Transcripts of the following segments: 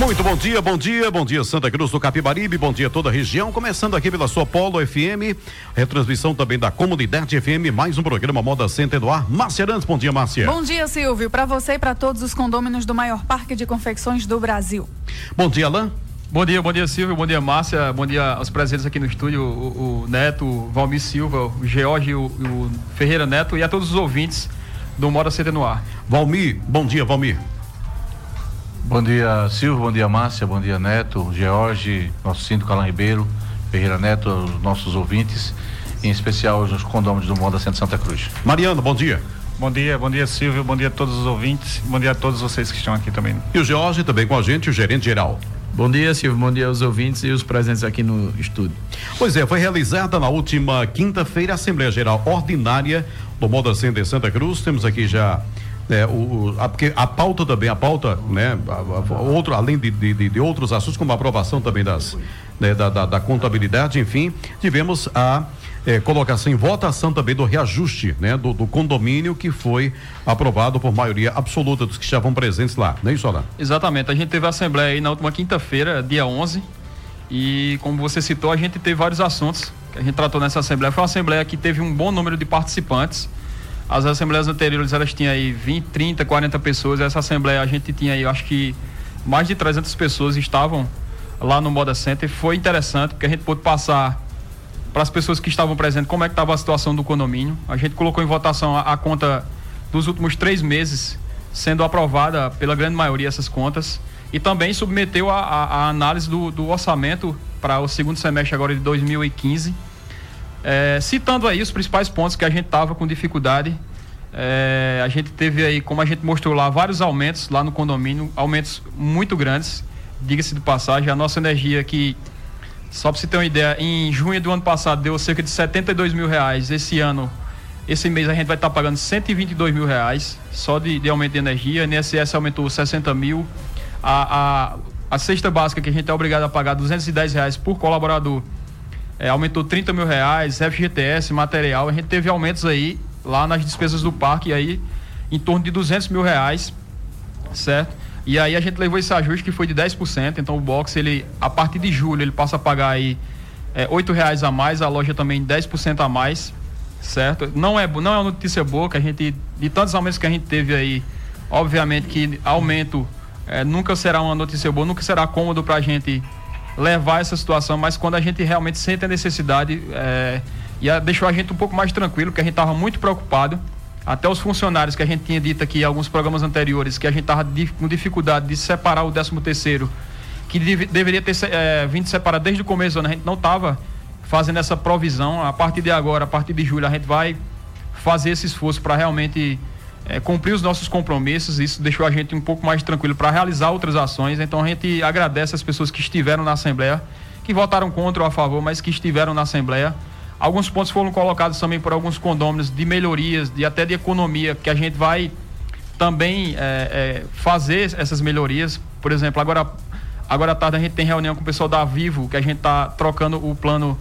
Muito bom dia, bom dia, bom dia Santa Cruz do Capibaribe, bom dia toda a região. Começando aqui pela sua Polo FM, retransmissão também da Comunidade FM, mais um programa Moda Center do ar. Márcia Arantes, bom dia, Márcia. Bom dia, Silvio, para você e para todos os condôminos do maior parque de confecções do Brasil. Bom dia, Alain. Bom dia, bom dia Silvio, bom dia Márcia, bom dia aos presentes aqui no estúdio, o, o Neto, o Valmir Silva, o George, o, o Ferreira Neto e a todos os ouvintes do Moda Center no ar. Valmir, bom dia, Valmir. Bom dia, Silvio. Bom dia, Márcia. Bom dia, Neto, George, nosso síndico Alain Ribeiro, Ferreira Neto, os nossos ouvintes, em especial os condôminos do Moda Centro Santa Cruz. Mariano, bom dia. Bom dia, bom dia, Silvio. Bom dia a todos os ouvintes. Bom dia a todos vocês que estão aqui também. E o George também com a gente, o gerente geral. Bom dia, Silvio. Bom dia aos ouvintes e os presentes aqui no estúdio. Pois é, foi realizada na última quinta-feira a Assembleia Geral Ordinária do Moda Center Santa Cruz. Temos aqui já é, o, a, porque a pauta também, a pauta, né, a, a, outro, além de, de, de, outros assuntos, como a aprovação também das, né, da, da, da, contabilidade, enfim, tivemos a é, colocação em votação também do reajuste, né, do, do, condomínio que foi aprovado por maioria absoluta dos que estavam presentes lá, não é isso, Alain? Exatamente, a gente teve a assembleia aí na última quinta-feira, dia 11, e como você citou, a gente teve vários assuntos que a gente tratou nessa assembleia. Foi uma assembleia que teve um bom número de participantes, as assembleias anteriores, elas tinham aí 20, 30, 40 pessoas. Essa assembleia a gente tinha aí, acho que mais de 300 pessoas estavam lá no Moda Center. Foi interessante, porque a gente pôde passar para as pessoas que estavam presentes como é que estava a situação do condomínio. A gente colocou em votação a, a conta dos últimos três meses, sendo aprovada pela grande maioria essas contas. E também submeteu a, a, a análise do, do orçamento para o segundo semestre agora de 2015 é, citando aí os principais pontos que a gente estava com dificuldade. É, a gente teve aí, como a gente mostrou lá, vários aumentos lá no condomínio, aumentos muito grandes, diga-se de passagem. A nossa energia que, só para você ter uma ideia, em junho do ano passado deu cerca de 72 mil reais. Esse ano, esse mês a gente vai estar tá pagando 122 mil reais só de, de aumento de energia. A NSS aumentou 60 mil. A, a, a cesta básica que a gente é obrigado a pagar 210 reais por colaborador é, aumentou 30 mil reais, FGTS, material, a gente teve aumentos aí lá nas despesas do parque aí em torno de 200 mil reais, certo? E aí a gente levou esse ajuste que foi de 10%, então o box ele a partir de julho ele passa a pagar aí é, 8 reais a mais, a loja também 10% a mais, certo? Não é não é uma notícia boa que a gente de tantos aumentos que a gente teve aí, obviamente que aumento é, nunca será uma notícia boa, nunca será cômodo para a gente levar essa situação, mas quando a gente realmente sente a necessidade, é, e deixou a gente um pouco mais tranquilo, porque a gente estava muito preocupado. Até os funcionários que a gente tinha dito aqui em alguns programas anteriores, que a gente estava com dificuldade de separar o 13 terceiro, que dev, deveria ter é, vindo separado desde o começo a gente não estava fazendo essa provisão. A partir de agora, a partir de julho, a gente vai fazer esse esforço para realmente é, cumprir os nossos compromissos, isso deixou a gente um pouco mais tranquilo para realizar outras ações. Então a gente agradece as pessoas que estiveram na Assembleia, que votaram contra ou a favor, mas que estiveram na Assembleia. Alguns pontos foram colocados também por alguns condôminos de melhorias, de até de economia, que a gente vai também é, é, fazer essas melhorias. Por exemplo, agora, agora à tarde a gente tem reunião com o pessoal da Vivo, que a gente está trocando o plano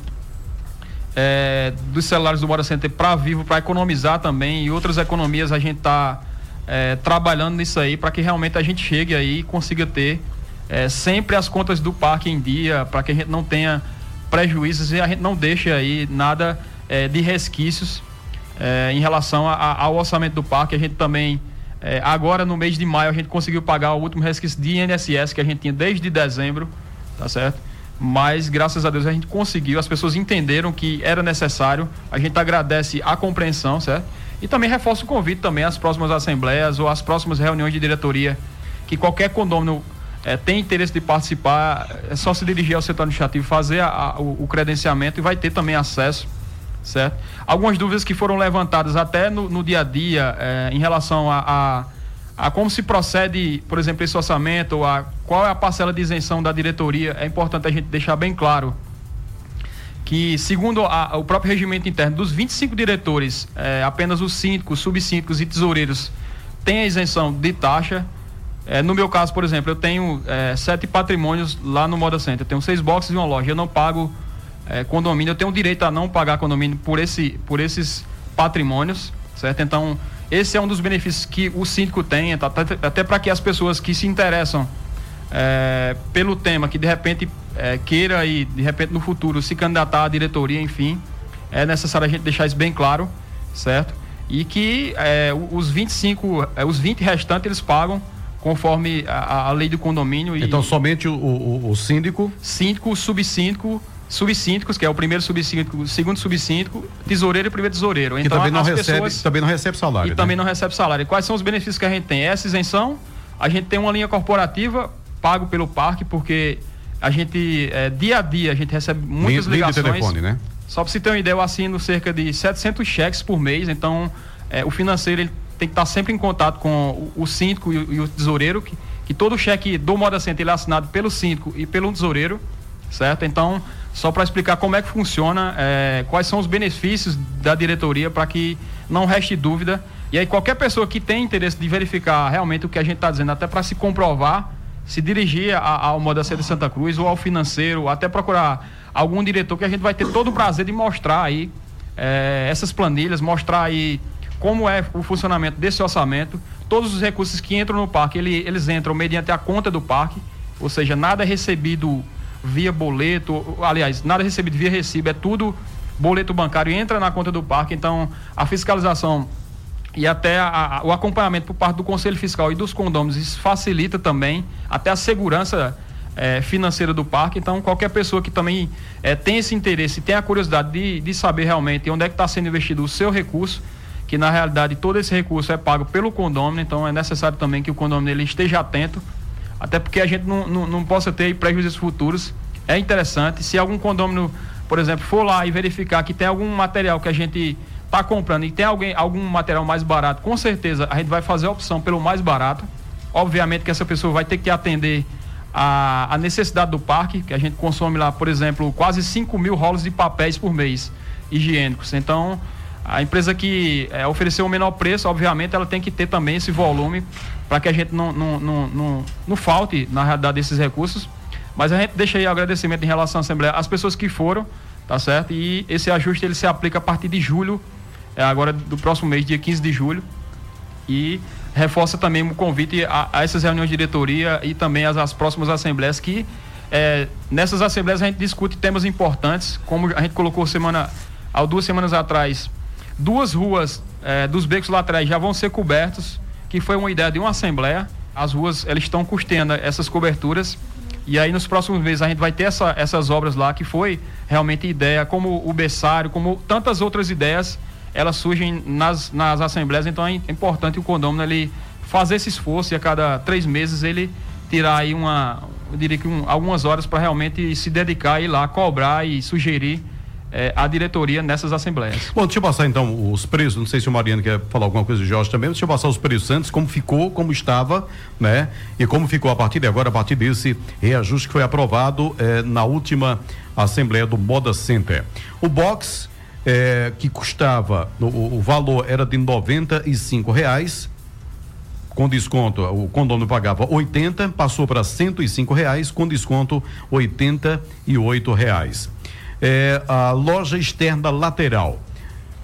é, dos celulares do Moda Center para vivo, para economizar também e outras economias a gente está é, trabalhando nisso aí para que realmente a gente chegue aí e consiga ter é, sempre as contas do parque em dia, para que a gente não tenha prejuízos e a gente não deixe aí nada é, de resquícios é, em relação a, a, ao orçamento do parque. A gente também, é, agora no mês de maio, a gente conseguiu pagar o último resquício de INSS que a gente tinha desde dezembro, tá certo? Mas graças a Deus a gente conseguiu, as pessoas entenderam que era necessário, a gente agradece a compreensão, certo? E também reforça o convite também às próximas assembleias ou às próximas reuniões de diretoria, que qualquer condomínio é, tem interesse de participar, é só se dirigir ao setor administrativo, fazer a, a, o, o, credenciamento e vai ter também acesso, certo? Algumas dúvidas que foram levantadas até no, no dia a dia é, em relação a, a a como se procede, por exemplo, esse orçamento, a qual é a parcela de isenção da diretoria, é importante a gente deixar bem claro que, segundo a, o próprio regimento interno, dos 25 diretores, é, apenas os síndicos, subsíndicos e tesoureiros têm a isenção de taxa. É, no meu caso, por exemplo, eu tenho é, sete patrimônios lá no Moda Center. Eu tenho seis boxes e uma loja. Eu não pago condomínio. Eu tenho direito a não pagar condomínio por, esse, por esses patrimônios, certo? Então, esse é um dos benefícios que o síndico tem, tá, até, até para que as pessoas que se interessam é, pelo tema, que de repente é, queira e de repente no futuro se candidatar à diretoria, enfim, é necessário a gente deixar isso bem claro, certo? E que é, os 25, é, os 20 restantes eles pagam conforme a, a lei do condomínio. então somente o, o, o síndico? Síndico, subsíndico subsíndicos, que é o primeiro subsíndico, o segundo subsíndico, tesoureiro e primeiro tesoureiro. Então, também não recebe, pessoas, também não recebe salário. E né? também não recebe salário. E quais são os benefícios que a gente tem? Essa isenção, a gente tem uma linha corporativa pago pelo parque, porque a gente, é, dia a dia, a gente recebe muitas linha, ligações. Linha de telefone, né? Só para você ter uma ideia, eu assino cerca de 700 cheques por mês, então é, o financeiro ele tem que estar sempre em contato com o, o síndico e o, e o tesoureiro, que, que todo cheque do Moda Center ele é assinado pelo síndico e pelo tesoureiro, certo? Então, só para explicar como é que funciona, é, quais são os benefícios da diretoria para que não reste dúvida. E aí qualquer pessoa que tem interesse de verificar realmente o que a gente está dizendo, até para se comprovar, se dirigir ao Moda de Santa Cruz ou ao financeiro, até procurar algum diretor que a gente vai ter todo o prazer de mostrar aí é, essas planilhas, mostrar aí como é o funcionamento desse orçamento. Todos os recursos que entram no parque, ele, eles entram mediante a conta do parque, ou seja, nada é recebido via boleto, aliás, nada recebido via recibo, é tudo boleto bancário, entra na conta do parque, então a fiscalização e até a, a, o acompanhamento por parte do Conselho Fiscal e dos condôminos, isso facilita também até a segurança é, financeira do parque. Então, qualquer pessoa que também é, tem esse interesse, tem a curiosidade de, de saber realmente onde é que está sendo investido o seu recurso, que na realidade todo esse recurso é pago pelo condômino, então é necessário também que o condômino ele esteja atento até porque a gente não, não, não possa ter prejuízos futuros. É interessante, se algum condomínio, por exemplo, for lá e verificar que tem algum material que a gente está comprando e tem alguém, algum material mais barato, com certeza a gente vai fazer a opção pelo mais barato. Obviamente que essa pessoa vai ter que atender a, a necessidade do parque, que a gente consome lá, por exemplo, quase 5 mil rolos de papéis por mês higiênicos. Então, a empresa que é, ofereceu o menor preço, obviamente, ela tem que ter também esse volume para que a gente não, não, não, não, não falte, na realidade, desses recursos. Mas a gente deixa aí agradecimento em relação à Assembleia às pessoas que foram, tá certo? E esse ajuste ele se aplica a partir de julho, é, agora do próximo mês, dia 15 de julho. E reforça também o convite a, a essas reuniões de diretoria e também as, as próximas assembleias que é, nessas assembleias a gente discute temas importantes, como a gente colocou semana, há duas semanas atrás, Duas ruas é, dos becos laterais já vão ser cobertos, que foi uma ideia de uma assembleia. As ruas eles estão custeando essas coberturas. E aí nos próximos meses a gente vai ter essa, essas obras lá, que foi realmente ideia, como o berçário, como tantas outras ideias, elas surgem nas, nas assembleias, então é importante o condômino ele fazer esse esforço e a cada três meses ele tirar aí uma, eu diria que um, algumas horas para realmente se dedicar e ir lá cobrar e sugerir é, a diretoria nessas assembleias. Bom, deixa eu passar então os preços, não sei se o Mariano quer falar alguma coisa do Jorge também, deixa eu passar os preços antes, como ficou, como estava, né? E como ficou a partir de agora, a partir desse reajuste que foi aprovado eh, na última Assembleia do Moda Center. O box, eh, que custava, o, o, valor era de noventa e cinco reais, com desconto, o condomínio pagava 80, passou para cento e cinco reais, com desconto oitenta e oito reais é, a loja externa lateral.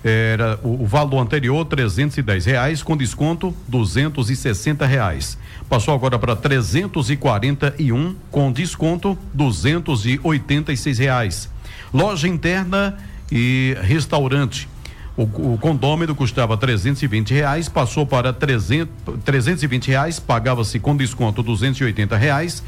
Era o, o valor anterior trezentos e dez reais com desconto duzentos e sessenta reais. Passou agora para trezentos e quarenta e um com desconto duzentos e oitenta e seis reais. Loja interna e restaurante. O, o condômino custava 320 reais, passou para 300, 320 reais, pagava-se com desconto 280 reais.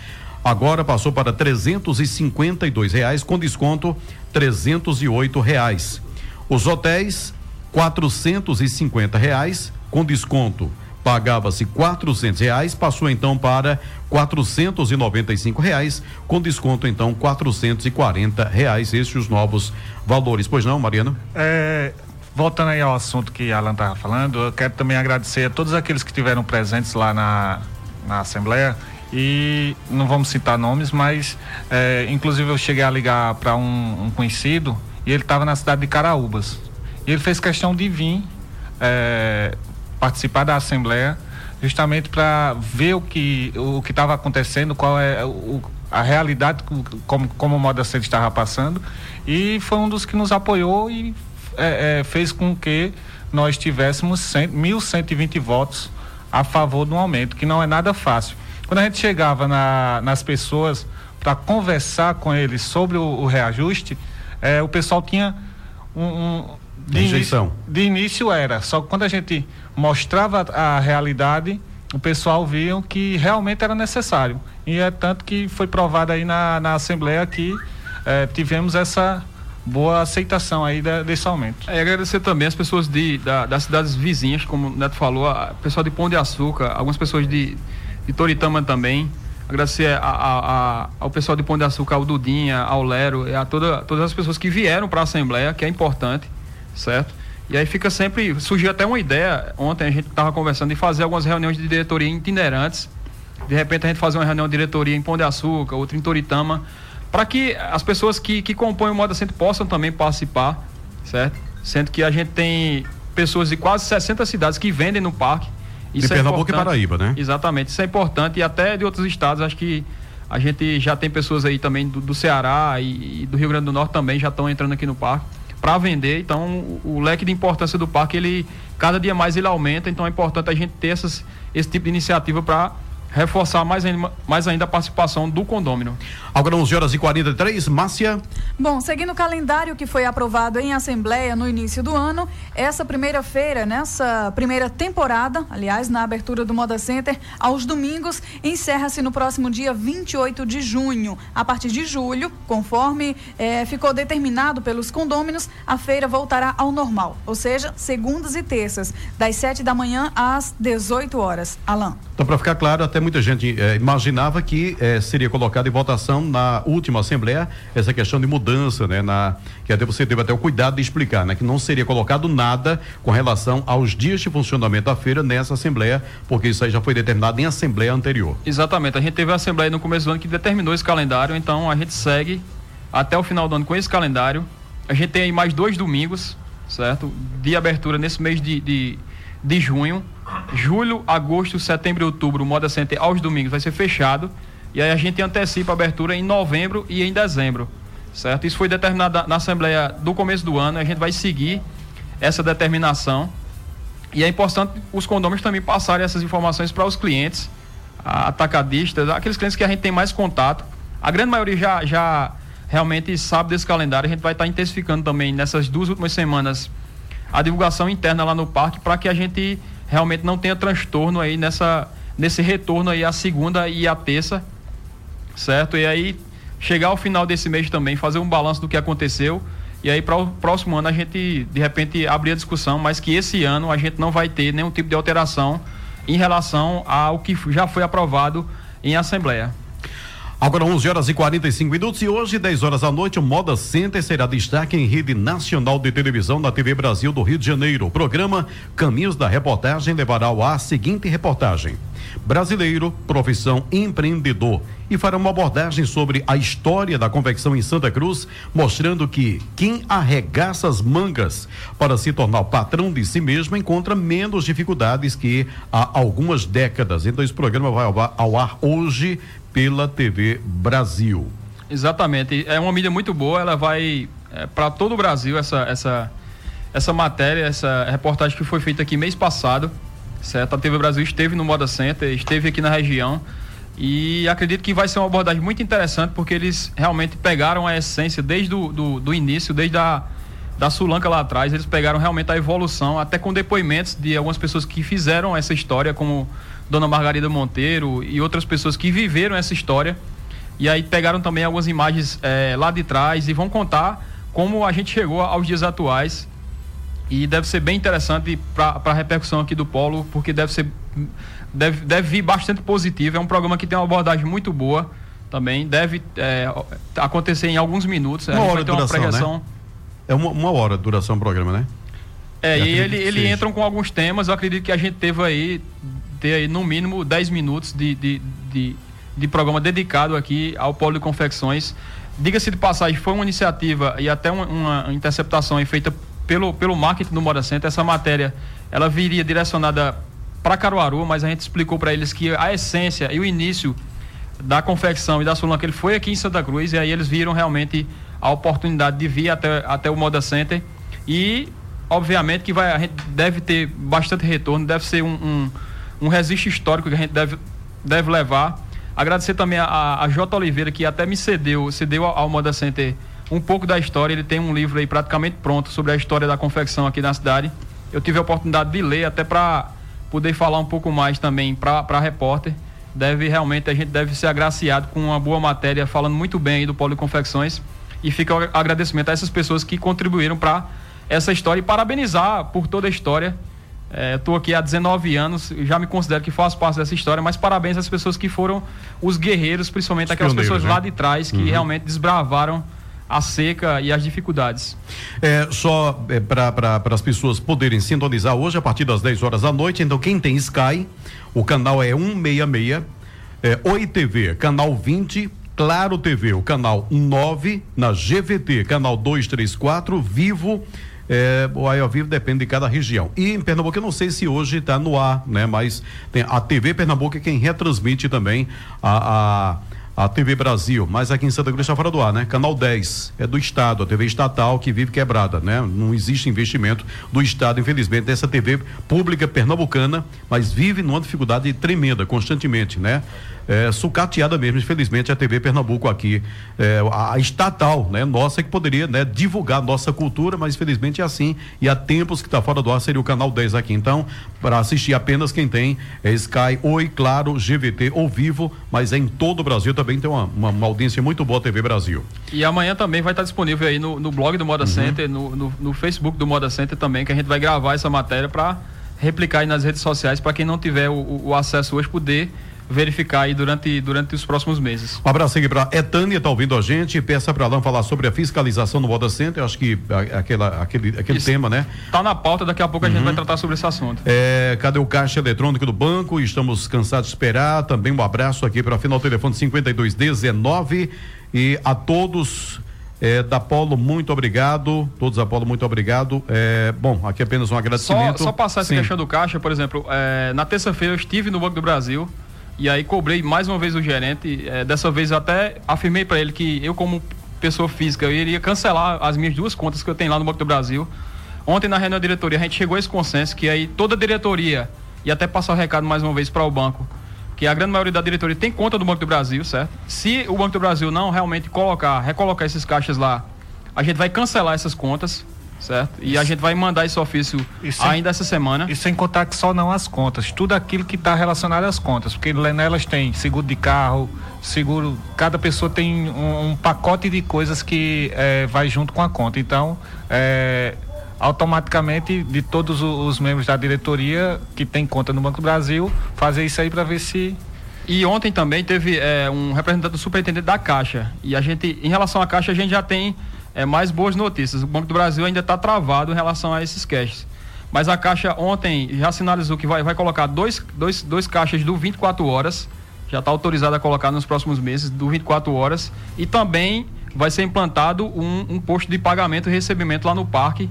Agora passou para 352 reais com desconto 308 reais. Os hotéis 450 reais com desconto pagava-se quatrocentos reais, passou então para quatrocentos e noventa e cinco reais, com desconto então quatrocentos e quarenta reais, esses os novos valores. Pois não, Mariano? É, voltando aí ao assunto que Alan estava falando, eu quero também agradecer a todos aqueles que estiveram presentes lá na, na Assembleia e não vamos citar nomes, mas é, inclusive eu cheguei a ligar para um, um, conhecido e ele estava na cidade de Caraúbas. E ele fez questão de vir é, participar da Assembleia justamente para ver o que o que estava acontecendo, qual é o, a realidade como, como o Moda Center estava passando e foi um dos que nos apoiou e é, é, fez com que nós tivéssemos 100, 1.120 votos a favor do aumento, que não é nada fácil. Quando a gente chegava na, nas pessoas para conversar com eles sobre o, o reajuste, é, o pessoal tinha um, um de Início, de início era, só que quando a gente mostrava a realidade, o pessoal viam que realmente era necessário. E é tanto que foi provado aí na, na Assembleia que é, tivemos essa boa aceitação aí da, desse aumento. É, agradecer também as pessoas de, da, das cidades vizinhas, como o Neto falou, a pessoal de Pão de Açúcar, algumas pessoas de, de Toritama também. Agradecer a, a, a, ao pessoal de Pão de Açúcar, ao Dudinha, ao Lero, a toda, todas as pessoas que vieram para a Assembleia, que é importante, certo? E aí fica sempre. Surgiu até uma ideia, ontem a gente estava conversando, de fazer algumas reuniões de diretoria itinerantes. De repente a gente fazer uma reunião de diretoria em Pão de Açúcar, outra em Toritama para que as pessoas que, que compõem o Moda Centro possam também participar, certo? Sendo que a gente tem pessoas de quase 60 cidades que vendem no parque. Isso de é Pernambuco e Paraíba, né? Exatamente, isso é importante e até de outros estados, acho que a gente já tem pessoas aí também do, do Ceará e, e, do Rio Grande do Norte também já estão entrando aqui no parque para vender. Então, o, o, leque de importância do parque, ele cada dia mais ele aumenta, então é importante a gente ter essas, esse tipo de iniciativa para reforçar mais ainda, mais ainda a participação do condômino. Agora 11 horas e 43, Márcia. Bom, seguindo o calendário que foi aprovado em Assembleia no início do ano, essa primeira feira, nessa primeira temporada, aliás, na abertura do Moda Center, aos domingos, encerra-se no próximo dia 28 de junho. A partir de julho, conforme eh, ficou determinado pelos condôminos, a feira voltará ao normal, ou seja, segundas e terças, das 7 da manhã às 18 horas. Alain. Então, para ficar claro, até muita gente eh, imaginava que eh, seria colocado em votação na última Assembleia essa questão de mudança, né? Na, que até você teve até o cuidado de explicar, né? Que não seria colocado nada com relação aos dias de funcionamento da feira nessa Assembleia, porque isso aí já foi determinado em Assembleia anterior. Exatamente. A gente teve a Assembleia no começo do ano que determinou esse calendário, então a gente segue até o final do ano com esse calendário. A gente tem aí mais dois domingos, certo? De abertura nesse mês de, de, de junho julho, agosto, setembro e outubro, o Moda Center aos domingos vai ser fechado. E aí a gente antecipa a abertura em novembro e em dezembro. Certo? Isso foi determinado na Assembleia do começo do ano. A gente vai seguir essa determinação. E é importante os condôminos também passarem essas informações para os clientes, atacadistas, aqueles clientes que a gente tem mais contato. A grande maioria já, já realmente sabe desse calendário. A gente vai estar intensificando também nessas duas últimas semanas a divulgação interna lá no parque para que a gente realmente não tenha transtorno aí nessa, nesse retorno aí a segunda e a terça, certo? E aí chegar ao final desse mês também, fazer um balanço do que aconteceu. E aí, para o próximo ano, a gente, de repente, abrir a discussão, mas que esse ano a gente não vai ter nenhum tipo de alteração em relação ao que já foi aprovado em Assembleia. Agora 11 horas e 45 minutos e hoje, 10 horas da noite, o Moda Center será destaque em rede nacional de televisão da TV Brasil do Rio de Janeiro. O programa Caminhos da Reportagem levará ao ar a seguinte reportagem: Brasileiro, profissão empreendedor. E fará uma abordagem sobre a história da confecção em Santa Cruz, mostrando que quem arregaça as mangas para se tornar patrão de si mesmo encontra menos dificuldades que há algumas décadas. Então, esse programa vai ao ar hoje pela TV Brasil. Exatamente. É uma mídia muito boa, ela vai é, para todo o Brasil essa, essa, essa matéria, essa reportagem que foi feita aqui mês passado. Certo? A TV Brasil esteve no Moda Center, esteve aqui na região. E acredito que vai ser uma abordagem muito interessante, porque eles realmente pegaram a essência desde o do, do início, desde a da Sulanca lá atrás, eles pegaram realmente a evolução, até com depoimentos de algumas pessoas que fizeram essa história, como Dona Margarida Monteiro e outras pessoas que viveram essa história. E aí pegaram também algumas imagens é, lá de trás e vão contar como a gente chegou aos dias atuais. E deve ser bem interessante para a repercussão aqui do Polo, porque deve ser. Deve, deve vir bastante positivo. É um programa que tem uma abordagem muito boa também. Deve é, acontecer em alguns minutos. Uma hora de duração, projeção. Né? É uma, uma hora de duração do programa, né? É, e ele, ele entram com alguns temas. Eu acredito que a gente teve aí ter aí no mínimo 10 minutos de, de, de, de programa dedicado aqui ao Polo de Confecções. Diga-se de passagem, foi uma iniciativa e até uma, uma interceptação feita pelo, pelo marketing do Moda Center. Essa matéria ela viria direcionada para Caruaru, mas a gente explicou para eles que a essência e o início da confecção e da Sulan que ele foi aqui em Santa Cruz e aí eles viram realmente a oportunidade de vir até, até o Moda Center e obviamente que vai, a gente deve ter bastante retorno, deve ser um, um, um registro histórico que a gente deve, deve levar. Agradecer também a, a J. Oliveira, que até me cedeu, cedeu ao, Moda Center um pouco da história. Ele tem um livro aí praticamente pronto sobre a história da confecção aqui na cidade. Eu tive a oportunidade de ler até para poder falar um pouco mais também para a repórter. Deve realmente, a gente deve ser agraciado com uma boa matéria, falando muito bem aí do Polo de Confecções. E fica o agradecimento a essas pessoas que contribuíram para essa história e parabenizar por toda a história. Estou é, aqui há 19 anos, já me considero que faço parte dessa história, mas parabéns às pessoas que foram os guerreiros, principalmente os aquelas pessoas né? lá de trás que uhum. realmente desbravaram a seca e as dificuldades. É, só é, para as pessoas poderem sintonizar hoje a partir das 10 horas da noite, então quem tem Sky, o canal é 166, é, Oi TV, canal 20, Claro TV, o canal 9, na GVT, canal 234, Vivo é, o aí ao vivo depende de cada região. E em Pernambuco, eu não sei se hoje está no ar, né? Mas tem a TV Pernambuco é quem retransmite também a, a a TV Brasil, mas aqui em Santa Cruz está fora do ar, né? Canal 10 é do Estado, a TV estatal que vive quebrada, né? Não existe investimento do Estado, infelizmente, dessa TV pública pernambucana, mas vive numa dificuldade tremenda, constantemente, né? É, sucateada mesmo, infelizmente, a TV Pernambuco aqui, é, a, estatal, né, nossa, que poderia né, divulgar nossa cultura, mas infelizmente é assim, e há tempos que está fora do ar seria o canal 10 aqui. Então, para assistir apenas quem tem é Sky, Oi, Claro, GVT ou Vivo, mas é em todo o Brasil também tem uma, uma, uma audiência muito boa TV Brasil. E amanhã também vai estar disponível aí no, no blog do Moda uhum. Center, no, no, no Facebook do Moda Center também, que a gente vai gravar essa matéria para replicar aí nas redes sociais para quem não tiver o, o, acesso hoje poder verificar aí durante, durante os próximos meses. Um abraço aqui para Etânia, tá ouvindo a gente, peça para Alain falar sobre a fiscalização no Moda Center, acho que aquela, aquele, aquele tema, né? Tá na pauta, daqui a pouco a gente vai uhum. tratar sobre esse assunto. É, cadê o caixa eletrônico do banco? Estamos cansados de esperar, também um abraço aqui para final telefone 5219 e a todos é, da Polo, muito obrigado. Todos da Polo, muito obrigado. É, bom, aqui apenas um agradecimento. Só, só passar essa questão do caixa, por exemplo, é, na terça-feira eu estive no Banco do Brasil. E aí cobrei mais uma vez o gerente. É, dessa vez eu até afirmei para ele que eu, como pessoa física, eu iria cancelar as minhas duas contas que eu tenho lá no Banco do Brasil. Ontem, na reunião da diretoria, a gente chegou a esse consenso que aí toda a diretoria, e até passar o recado mais uma vez para o banco, que a grande maioria da diretoria tem conta do Banco do Brasil, certo? Se o Banco do Brasil não realmente colocar, recolocar esses caixas lá, a gente vai cancelar essas contas certo? E a gente vai mandar esse ofício sem, ainda essa semana. E sem contar que só não as contas, tudo aquilo que está relacionado às contas, porque nelas tem seguro de carro, seguro, cada pessoa tem um, um pacote de coisas que é, vai junto com a conta. Então, é, automaticamente, de todos os membros da diretoria que tem conta no Banco do Brasil, fazer isso aí para ver se e ontem também teve é, um representante do superintendente da Caixa. E a gente, em relação à Caixa, a gente já tem é, mais boas notícias. O Banco do Brasil ainda está travado em relação a esses caixas. Mas a Caixa ontem já sinalizou que vai, vai colocar dois, dois, dois caixas do 24 horas. Já está autorizado a colocar nos próximos meses do 24 horas. E também vai ser implantado um, um posto de pagamento e recebimento lá no parque.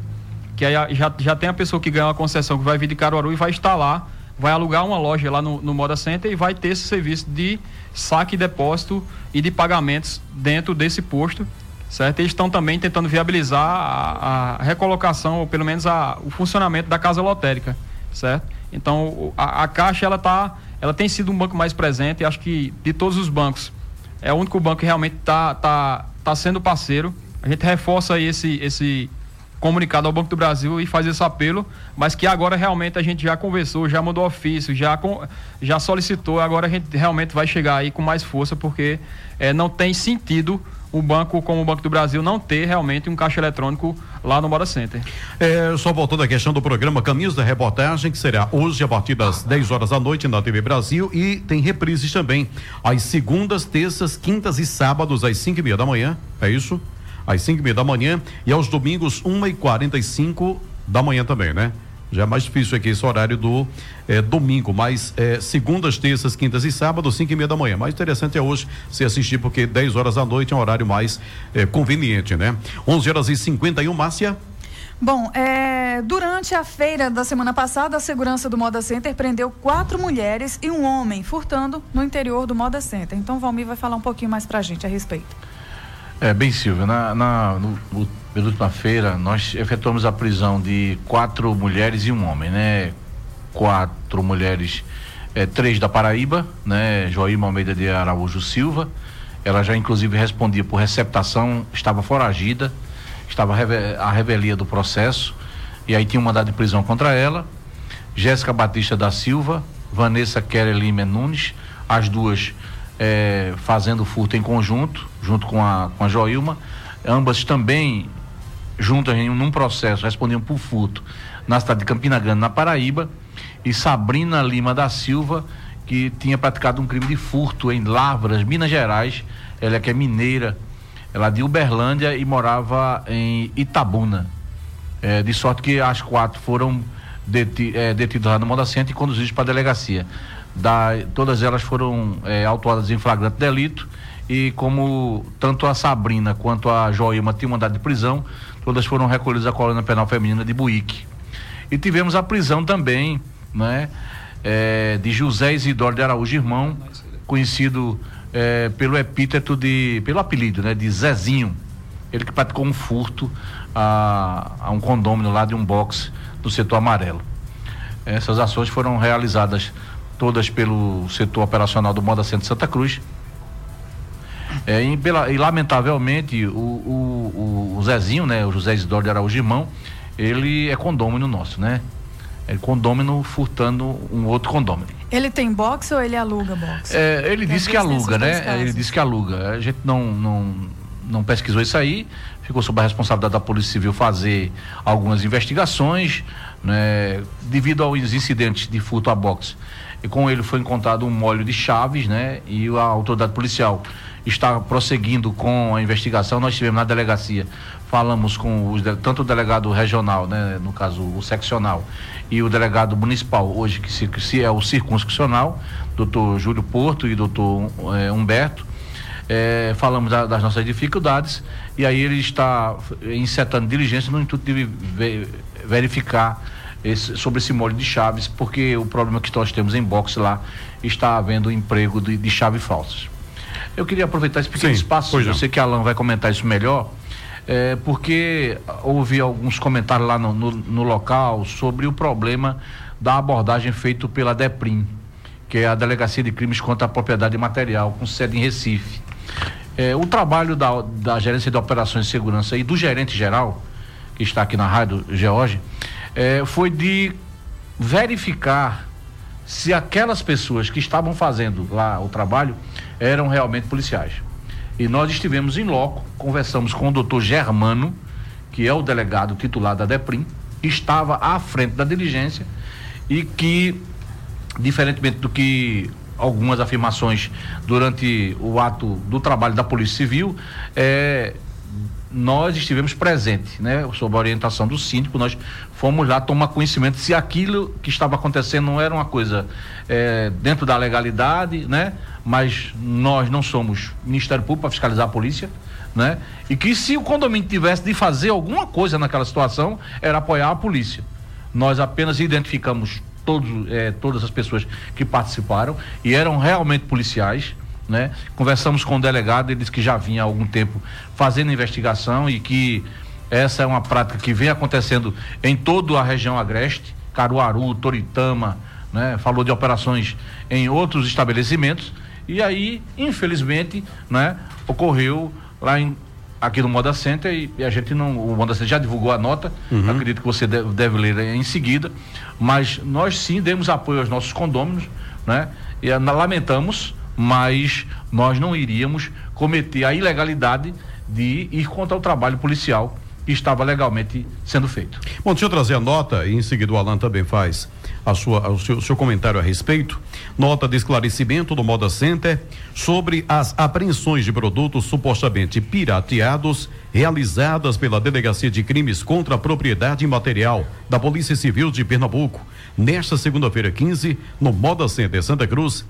Que aí já, já tem a pessoa que ganha uma concessão que vai vir de Caruaru e vai instalar, vai alugar uma loja lá no, no Moda Center e vai ter esse serviço de saque, depósito e de pagamentos dentro desse posto certo? Eles estão também tentando viabilizar a, a recolocação, ou pelo menos a, o funcionamento da casa lotérica, certo? Então, a, a, Caixa, ela, tá, ela tem sido um banco mais presente, acho que de todos os bancos, é o único banco que realmente está tá, tá sendo parceiro. A gente reforça aí esse, esse comunicado ao Banco do Brasil e faz esse apelo, mas que agora realmente a gente já conversou, já mandou ofício, já, já solicitou, agora a gente realmente vai chegar aí com mais força, porque é, não tem sentido o banco como o Banco do Brasil não ter realmente um caixa eletrônico lá no Moda Center. É, só voltando à questão do programa Caminhos da Reportagem, que será hoje a partir das 10 horas da noite na TV Brasil e tem reprises também às segundas, terças, quintas e sábados às 5 e meia da manhã, é isso? Às 5 e meia da manhã e aos domingos, 1 e 45 da manhã também, né? Já é mais difícil aqui esse horário do é, domingo, mas é, segundas, terças, quintas e sábados, 5 e meia da manhã. Mais interessante é hoje se assistir, porque 10 horas da noite é um horário mais é, conveniente, né? 11 horas e 51, Márcia. Bom, é, durante a feira da semana passada, a segurança do Moda Center prendeu quatro mulheres e um homem furtando no interior do Moda Center. Então, Valmir vai falar um pouquinho mais pra gente a respeito. É, bem, Silvio, na, na, no, no, pela última feira, nós efetuamos a prisão de quatro mulheres e um homem, né? Quatro mulheres, é, três da Paraíba, né? Joíma Almeida de Araújo Silva. Ela já, inclusive, respondia por receptação, estava foragida estava a revelia do processo, e aí tinha um mandado de prisão contra ela. Jéssica Batista da Silva, Vanessa Keller Lima Nunes, as duas é, fazendo furto em conjunto, junto com a, com a Joilma. Ambas também, juntas em um processo, respondiam por furto na cidade de Campina Grande, na Paraíba. E Sabrina Lima da Silva, que tinha praticado um crime de furto em Lavras, Minas Gerais. Ela é que é mineira ela de Uberlândia e morava em Itabuna. É, de sorte que as quatro foram deti, é, detidas lá no Modacente e conduzidas para a delegacia. Da, todas elas foram é, autuadas em flagrante delito e como tanto a Sabrina quanto a Joilma tinham mandado de prisão, todas foram recolhidas à colônia penal feminina de Buíque. E tivemos a prisão também, né, é, de José Isidoro de Araújo Irmão, conhecido é, pelo epíteto de. pelo apelido, né? De Zezinho. Ele que praticou um furto a, a um condômino lá de um box do setor amarelo. Essas ações foram realizadas todas pelo setor operacional do Moda Centro Santa Cruz. É, e, pela, e, lamentavelmente o, o, o, Zezinho, né, o José Isidoro de Araújo Irmão, ele é condômino nosso, né? É condômino furtando um outro condômino. Ele tem boxe ou ele aluga boxe? É, ele disse que aluga, né? Ele disse que aluga. A gente não, não, não pesquisou isso aí, ficou sob a responsabilidade da Polícia Civil fazer algumas investigações, né? Devido aos incidentes de furto a boxe. E com ele foi encontrado um molho de chaves, né? E a autoridade policial está prosseguindo com a investigação. Nós tivemos na delegacia, falamos com os, tanto o delegado regional, né? No caso, o seccional e o delegado municipal, hoje que se, que se é o circunscricional, doutor Júlio Porto e doutor é, Humberto, é, falamos da, das nossas dificuldades e aí ele está insetando diligência no intuito de verificar esse, sobre esse molho de chaves, porque o problema que nós temos em boxe lá está havendo emprego de, de chave falsas. Eu queria aproveitar esse pequeno Sim, espaço, eu sei que Alan vai comentar isso melhor, é, porque houve alguns comentários lá no, no, no, local sobre o problema da abordagem feita pela DEPRIM, que é a Delegacia de Crimes contra a Propriedade Material, com sede em Recife. É, o trabalho da, da Gerência de Operações de Segurança e do gerente geral, que está aqui na rádio, George, é, foi de verificar se aquelas pessoas que estavam fazendo lá o trabalho eram realmente policiais. E nós estivemos em loco, conversamos com o doutor Germano, que é o delegado titular da DEPRIM, que estava à frente da diligência e que, diferentemente do que algumas afirmações durante o ato do trabalho da Polícia Civil, é, nós estivemos presentes, né? Sob a orientação do síndico, nós fomos lá tomar conhecimento se aquilo que estava acontecendo não era uma coisa é, dentro da legalidade, né? Mas nós não somos Ministério Público para fiscalizar a polícia, né? E que se o condomínio tivesse de fazer alguma coisa naquela situação, era apoiar a polícia. Nós apenas identificamos todos, é, todas as pessoas que participaram e eram realmente policiais né? Conversamos com o delegado, ele disse que já vinha há algum tempo fazendo investigação e que essa é uma prática que vem acontecendo em toda a região agreste, Caruaru, Toritama, né? Falou de operações em outros estabelecimentos e aí, infelizmente, né? Ocorreu lá em aqui no Moda Center e, e, a gente não, o Moda Center já divulgou a nota, uhum. acredito que você deve, deve, ler em seguida, mas nós sim demos apoio aos nossos condôminos, né? E lamentamos mas nós não iríamos cometer a ilegalidade de ir contra o trabalho policial que estava legalmente sendo feito. Bom, deixa eu trazer a nota e em seguida o Alan também faz a sua, o seu, seu comentário a respeito. Nota de esclarecimento do Moda Center sobre as apreensões de produtos supostamente pirateados realizadas pela Delegacia de Crimes contra a Propriedade Imaterial da Polícia Civil de Pernambuco, nesta segunda-feira 15, no Moda Center Santa Cruz.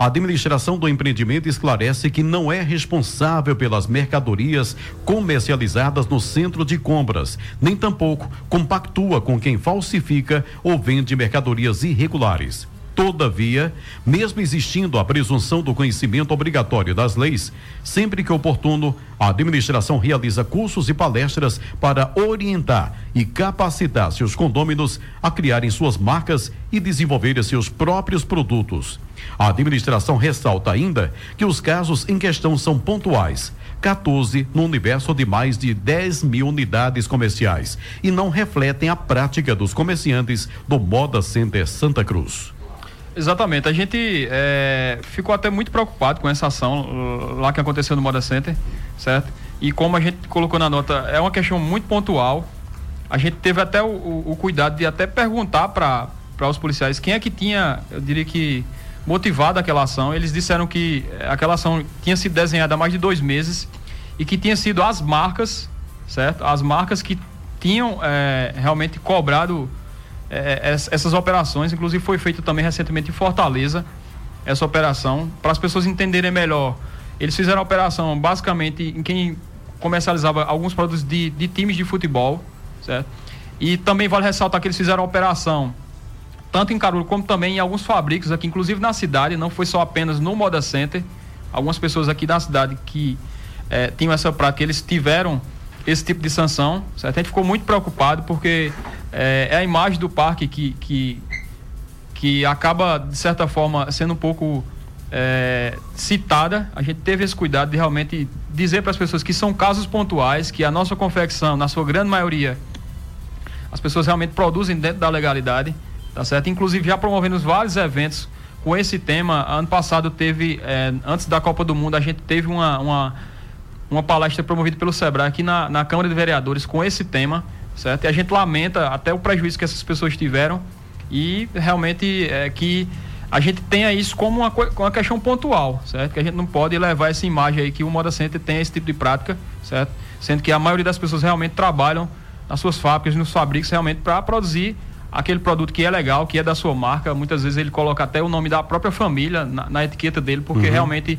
A administração do empreendimento esclarece que não é responsável pelas mercadorias comercializadas no centro de compras, nem tampouco compactua com quem falsifica ou vende mercadorias irregulares. Todavia, mesmo existindo a presunção do conhecimento obrigatório das leis, sempre que oportuno, a administração realiza cursos e palestras para orientar e capacitar seus condôminos a criarem suas marcas e desenvolverem seus próprios produtos. A administração ressalta ainda que os casos em questão são pontuais. 14 no universo de mais de 10 mil unidades comerciais e não refletem a prática dos comerciantes do Moda Center Santa Cruz. Exatamente. A gente é, ficou até muito preocupado com essa ação uh, lá que aconteceu no Moda Center, certo? E como a gente colocou na nota, é uma questão muito pontual. A gente teve até o, o, o cuidado de até perguntar para os policiais quem é que tinha, eu diria que motivado aquela ação. Eles disseram que eh, aquela ação tinha sido desenhada há mais de dois meses e que tinha sido as marcas, certo? As marcas que tinham é, realmente cobrado é, essas operações. Inclusive foi feito também recentemente em Fortaleza essa operação para as pessoas entenderem melhor. Eles fizeram a operação basicamente em quem comercializava alguns produtos de, de times de futebol, certo? E também vale ressaltar que eles fizeram a operação tanto em Caruru como também em alguns fabricos aqui, inclusive na cidade, não foi só apenas no Moda Center. Algumas pessoas aqui da cidade que é, tinham essa prática, eles tiveram esse tipo de sanção. Certo? A gente ficou muito preocupado porque é, é, a imagem do parque que, que, que acaba, de certa forma, sendo um pouco é, citada. A gente teve esse cuidado de realmente dizer para as pessoas que são casos pontuais, que a nossa confecção, na sua grande maioria, as pessoas realmente produzem dentro da legalidade tá certo? Inclusive já promovemos vários eventos com esse tema. Ano passado teve, é, antes da Copa do Mundo, a gente teve uma, uma, uma palestra promovida pelo Sebrae aqui na, na Câmara de Vereadores com esse tema, certo? E a gente lamenta até o prejuízo que essas pessoas tiveram e realmente é que a gente tenha isso como uma, uma questão pontual, certo? Que a gente não pode levar essa imagem aí que o Moda Center tem esse tipo de prática, certo? Sendo que a maioria das pessoas realmente trabalham nas suas fábricas, nos fabricos realmente para produzir aquele produto que é legal, que é da sua marca. Muitas vezes ele coloca até o nome da própria família na, na etiqueta dele, porque uhum. realmente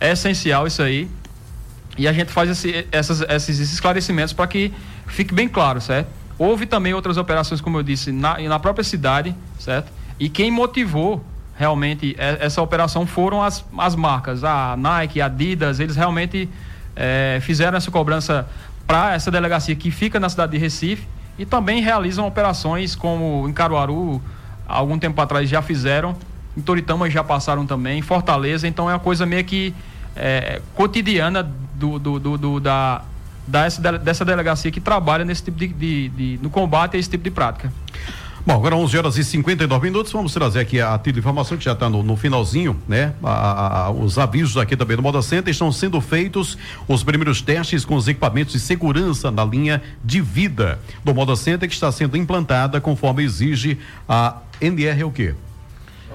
é essencial isso aí. E a gente faz esse, essas, esses esclarecimentos para que fique bem claro, certo? Houve também outras operações, como eu disse, na, na própria cidade, certo? E quem motivou realmente essa operação foram as, as marcas, a Nike, a Adidas, eles realmente é, fizeram essa cobrança para essa delegacia que fica na cidade de Recife e também realizam operações como em Caruaru, algum tempo atrás já fizeram, em Toritama já passaram também, em Fortaleza, então é uma coisa meio que é, cotidiana do, do, do, do da, dessa delegacia que trabalha nesse tipo de, de, de, no combate a esse tipo de prática. Bom, agora 11 horas e 59 minutos, vamos trazer aqui a título de informação que já está no, no, finalzinho, né? A, a, os avisos aqui também do Moda Center estão sendo feitos os primeiros testes com os equipamentos de segurança na linha de vida do Moda Center que está sendo implantada conforme exige a NR é o quê?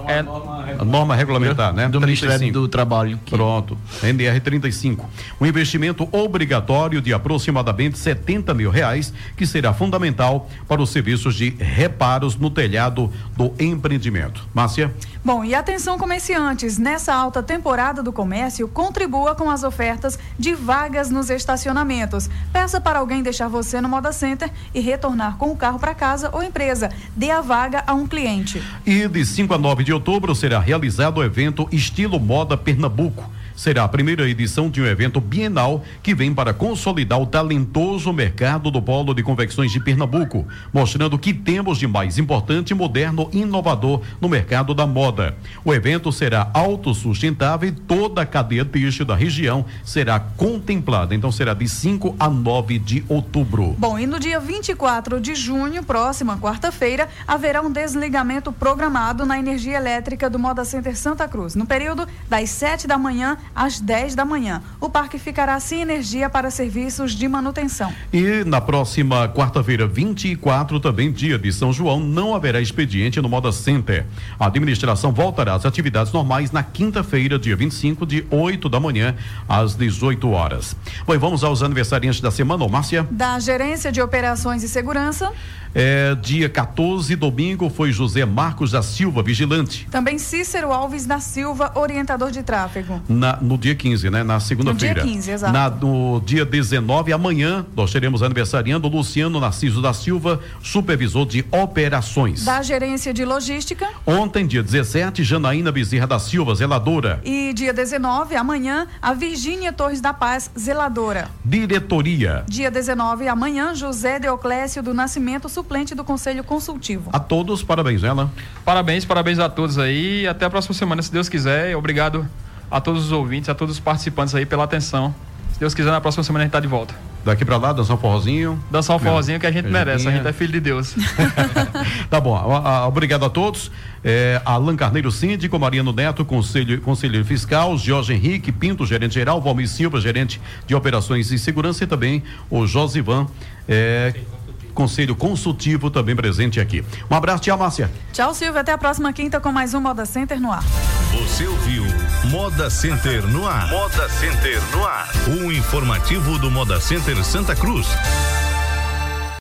É, norma, norma regulamentar, né? Do 35. Ministério do Trabalho. Pronto. NR 35. Um investimento obrigatório de aproximadamente 70 mil reais, que será fundamental para os serviços de reparos no telhado do empreendimento. Márcia? Bom, e atenção comerciantes, nessa alta temporada do comércio, contribua com as ofertas de vagas nos estacionamentos. Peça para alguém deixar você no Moda Center e retornar com o carro para casa ou empresa. Dê a vaga a um cliente. E de 5 a 9 de outubro será realizado o evento Estilo Moda Pernambuco será a primeira edição de um evento bienal que vem para consolidar o talentoso mercado do polo de convecções de Pernambuco, mostrando que temos de mais importante, moderno e inovador no mercado da moda. O evento será autossustentável e toda a cadeia têxtil da região será contemplada. Então será de 5 a 9 de outubro. Bom, e no dia 24 de junho, próxima quarta-feira, haverá um desligamento programado na energia elétrica do Moda Center Santa Cruz, no período das 7 da manhã às 10 da manhã. O parque ficará sem energia para serviços de manutenção. E na próxima quarta-feira, 24, também dia de São João, não haverá expediente no Moda Center. A administração voltará às atividades normais na quinta-feira, dia 25, de 8 da manhã às 18 horas. Bom, vamos aos aniversariantes da semana, ô Márcia? Da Gerência de Operações e Segurança. É, dia 14, domingo, foi José Marcos da Silva, vigilante. Também Cícero Alves da Silva, orientador de tráfego. Na, no dia 15, né? Na segunda-feira. No dia 15, exato. Na, no dia 19, amanhã, nós teremos aniversariando Luciano Narciso da Silva, supervisor de operações. Da gerência de logística. Ontem, dia 17, Janaína Bezerra da Silva, zeladora. E dia 19, amanhã, a Virgínia Torres da Paz, zeladora. Diretoria. Dia 19, amanhã, José Deoclésio do Nascimento, suplente do Conselho Consultivo. A todos, parabéns, ela. Parabéns, parabéns a todos aí. Até a próxima semana, se Deus quiser. Obrigado a todos os ouvintes, a todos os participantes aí pela atenção. Se Deus quiser, na próxima semana a gente tá de volta. Daqui pra lá, dançar um forrozinho. Dançar um forrozinho que a gente merece, a gente é filho de Deus. tá bom, obrigado a todos. É, Alan Carneiro Síndico, Mariano Neto, conselho, conselheiro fiscal, Jorge Henrique Pinto, gerente geral, Valmir Silva, gerente de operações e segurança e também o Josivan. É, Conselho Consultivo também presente aqui. Um abraço, tchau, Márcia. Tchau, Silvio. Até a próxima quinta com mais um Moda Center no ar. Você ouviu Moda Center no ar. Moda Center no ar. O informativo do Moda Center Santa Cruz.